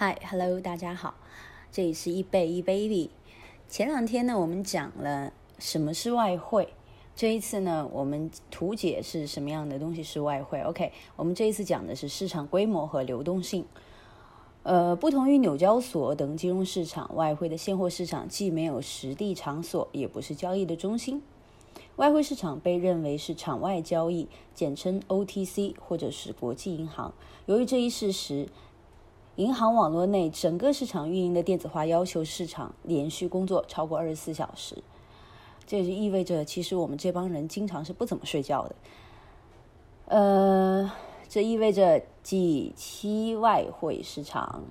嗨，Hello，大家好，这里是一贝一 baby。前两天呢，我们讲了什么是外汇，这一次呢，我们图解是什么样的东西是外汇。OK，我们这一次讲的是市场规模和流动性。呃，不同于纽交所等金融市场，外汇的现货市场既没有实地场所，也不是交易的中心。外汇市场被认为是场外交易，简称 OTC，或者是国际银行。由于这一事实，银行网络内整个市场运营的电子化要求市场连续工作超过二十四小时。这也就意味着，其实我们这帮人经常是不怎么睡觉的。呃。这意味着，即期外汇市场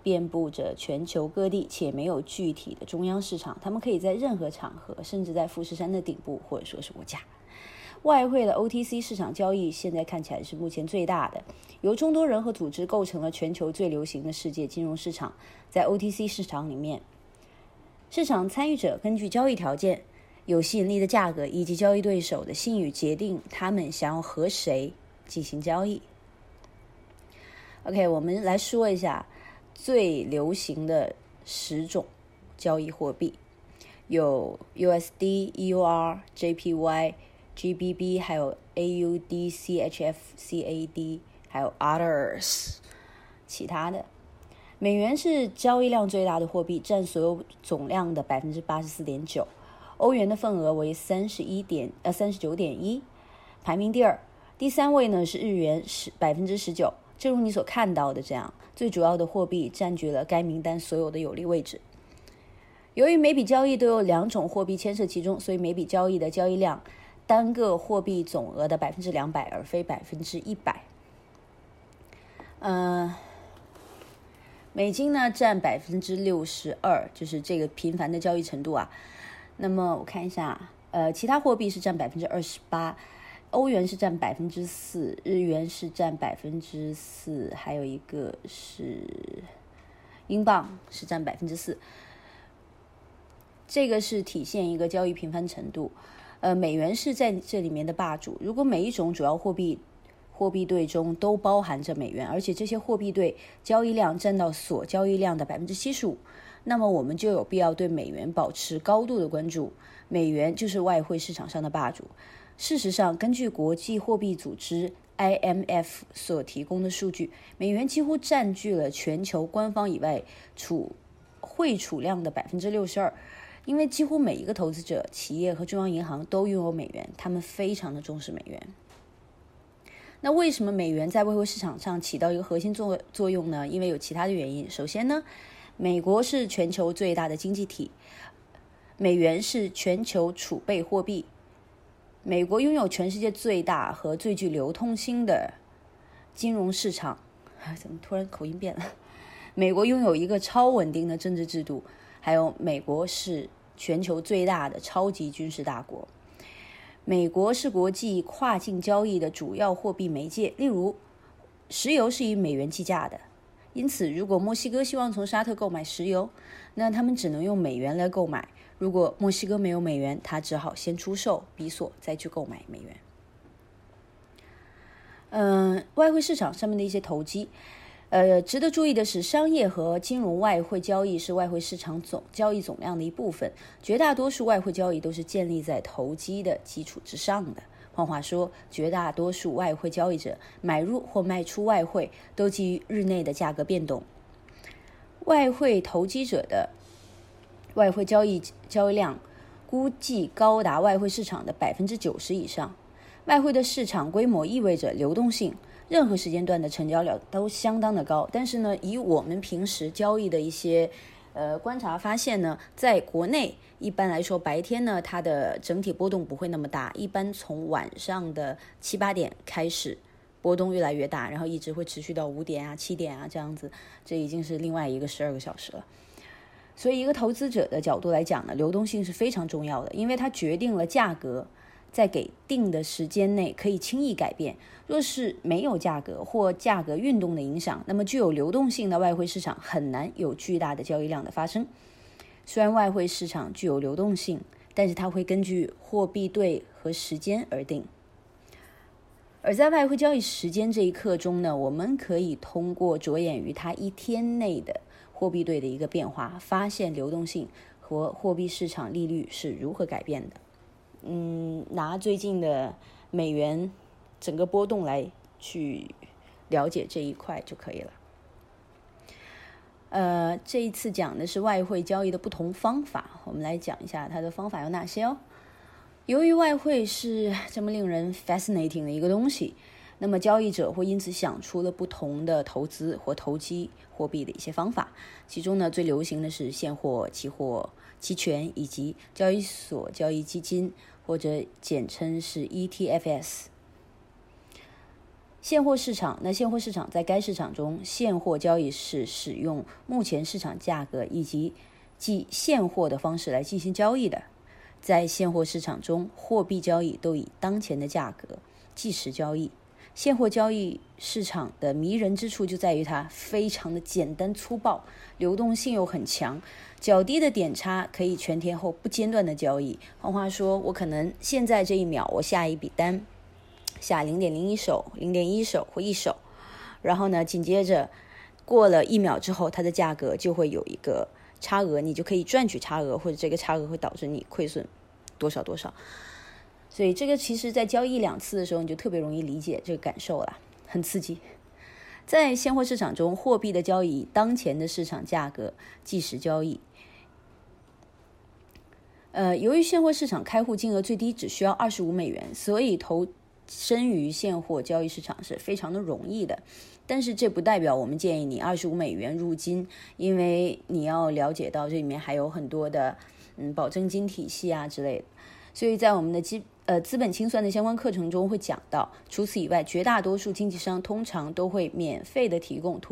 遍布着全球各地，且没有具体的中央市场。他们可以在任何场合，甚至在富士山的顶部，或者说是我家。外汇的 OTC 市场交易现在看起来是目前最大的，由众多人和组织构成了全球最流行的世界金融市场。在 OTC 市场里面，市场参与者根据交易条件、有吸引力的价格以及交易对手的信誉，决定他们想要和谁。进行交易。OK，我们来说一下最流行的十种交易货币，有 USD、EUR、JPY、G B B 还有 AUD、CHF、CAD，还有 Others。其他的，美元是交易量最大的货币，占所有总量的百分之八十四点九。欧元的份额为三十一点呃三十九点一，排名第二。第三位呢是日元，十百分之十九。正如你所看到的这样，最主要的货币占据了该名单所有的有利位置。由于每笔交易都有两种货币牵涉其中，所以每笔交易的交易量单个货币总额的百分之两百，而非百分之一百。嗯，美金呢占百分之六十二，就是这个频繁的交易程度啊。那么我看一下，呃，其他货币是占百分之二十八。欧元是占百分之四，日元是占百分之四，还有一个是英镑是占百分之四。这个是体现一个交易频繁程度。呃，美元是在这里面的霸主。如果每一种主要货币货币对中都包含着美元，而且这些货币对交易量占到所交易量的百分之七十五，那么我们就有必要对美元保持高度的关注。美元就是外汇市场上的霸主。事实上，根据国际货币组织 （IMF） 所提供的数据，美元几乎占据了全球官方以外储汇储量的百分之六十二。因为几乎每一个投资者、企业和中央银行都拥有美元，他们非常的重视美元。那为什么美元在外汇市场上起到一个核心作作用呢？因为有其他的原因。首先呢，美国是全球最大的经济体，美元是全球储备货币。美国拥有全世界最大和最具流通性的金融市场，怎么突然口音变了？美国拥有一个超稳定的政治制度，还有美国是全球最大的超级军事大国。美国是国际跨境交易的主要货币媒介，例如石油是以美元计价的，因此如果墨西哥希望从沙特购买石油，那他们只能用美元来购买。如果墨西哥没有美元，他只好先出售比索，再去购买美元。嗯，外汇市场上面的一些投机，呃，值得注意的是，商业和金融外汇交易是外汇市场总交易总量的一部分。绝大多数外汇交易都是建立在投机的基础之上的。换话说，绝大多数外汇交易者买入或卖出外汇都基于日内的价格变动。外汇投机者的。外汇交易交易量估计高达外汇市场的百分之九十以上。外汇的市场规模意味着流动性，任何时间段的成交量都相当的高。但是呢，以我们平时交易的一些呃观察发现呢，在国内一般来说白天呢它的整体波动不会那么大，一般从晚上的七八点开始波动越来越大，然后一直会持续到五点啊、七点啊这样子，这已经是另外一个十二个小时了。所以，一个投资者的角度来讲呢，流动性是非常重要的，因为它决定了价格在给定的时间内可以轻易改变。若是没有价格或价格运动的影响，那么具有流动性的外汇市场很难有巨大的交易量的发生。虽然外汇市场具有流动性，但是它会根据货币对和时间而定。而在外汇交易时间这一刻中呢，我们可以通过着眼于它一天内的货币对的一个变化，发现流动性和货币市场利率是如何改变的。嗯，拿最近的美元整个波动来去了解这一块就可以了。呃，这一次讲的是外汇交易的不同方法，我们来讲一下它的方法有哪些哦。由于外汇是这么令人 fascinating 的一个东西，那么交易者会因此想出了不同的投资或投机货币的一些方法。其中呢，最流行的是现货、期货、期权以及交易所交易基金，或者简称是 ETFs。现货市场，那现货市场在该市场中，现货交易是使用目前市场价格以及即现货的方式来进行交易的。在现货市场中，货币交易都以当前的价格计时交易。现货交易市场的迷人之处就在于它非常的简单粗暴，流动性又很强，较低的点差可以全天候不间断的交易。换话说，我可能现在这一秒我下一笔单，下零点零一手、零点一手或一手，然后呢，紧接着过了一秒之后，它的价格就会有一个。差额，你就可以赚取差额，或者这个差额会导致你亏损多少多少。所以这个其实，在交易两次的时候，你就特别容易理解这个感受了，很刺激。在现货市场中，货币的交易当前的市场价格计时交易。呃，由于现货市场开户金额最低只需要二十五美元，所以投身于现货交易市场是非常的容易的。但是这不代表我们建议你二十五美元入金，因为你要了解到这里面还有很多的嗯保证金体系啊之类的。所以在我们的基呃资本清算的相关课程中会讲到。除此以外，绝大多数经纪商通常都会免费的提供。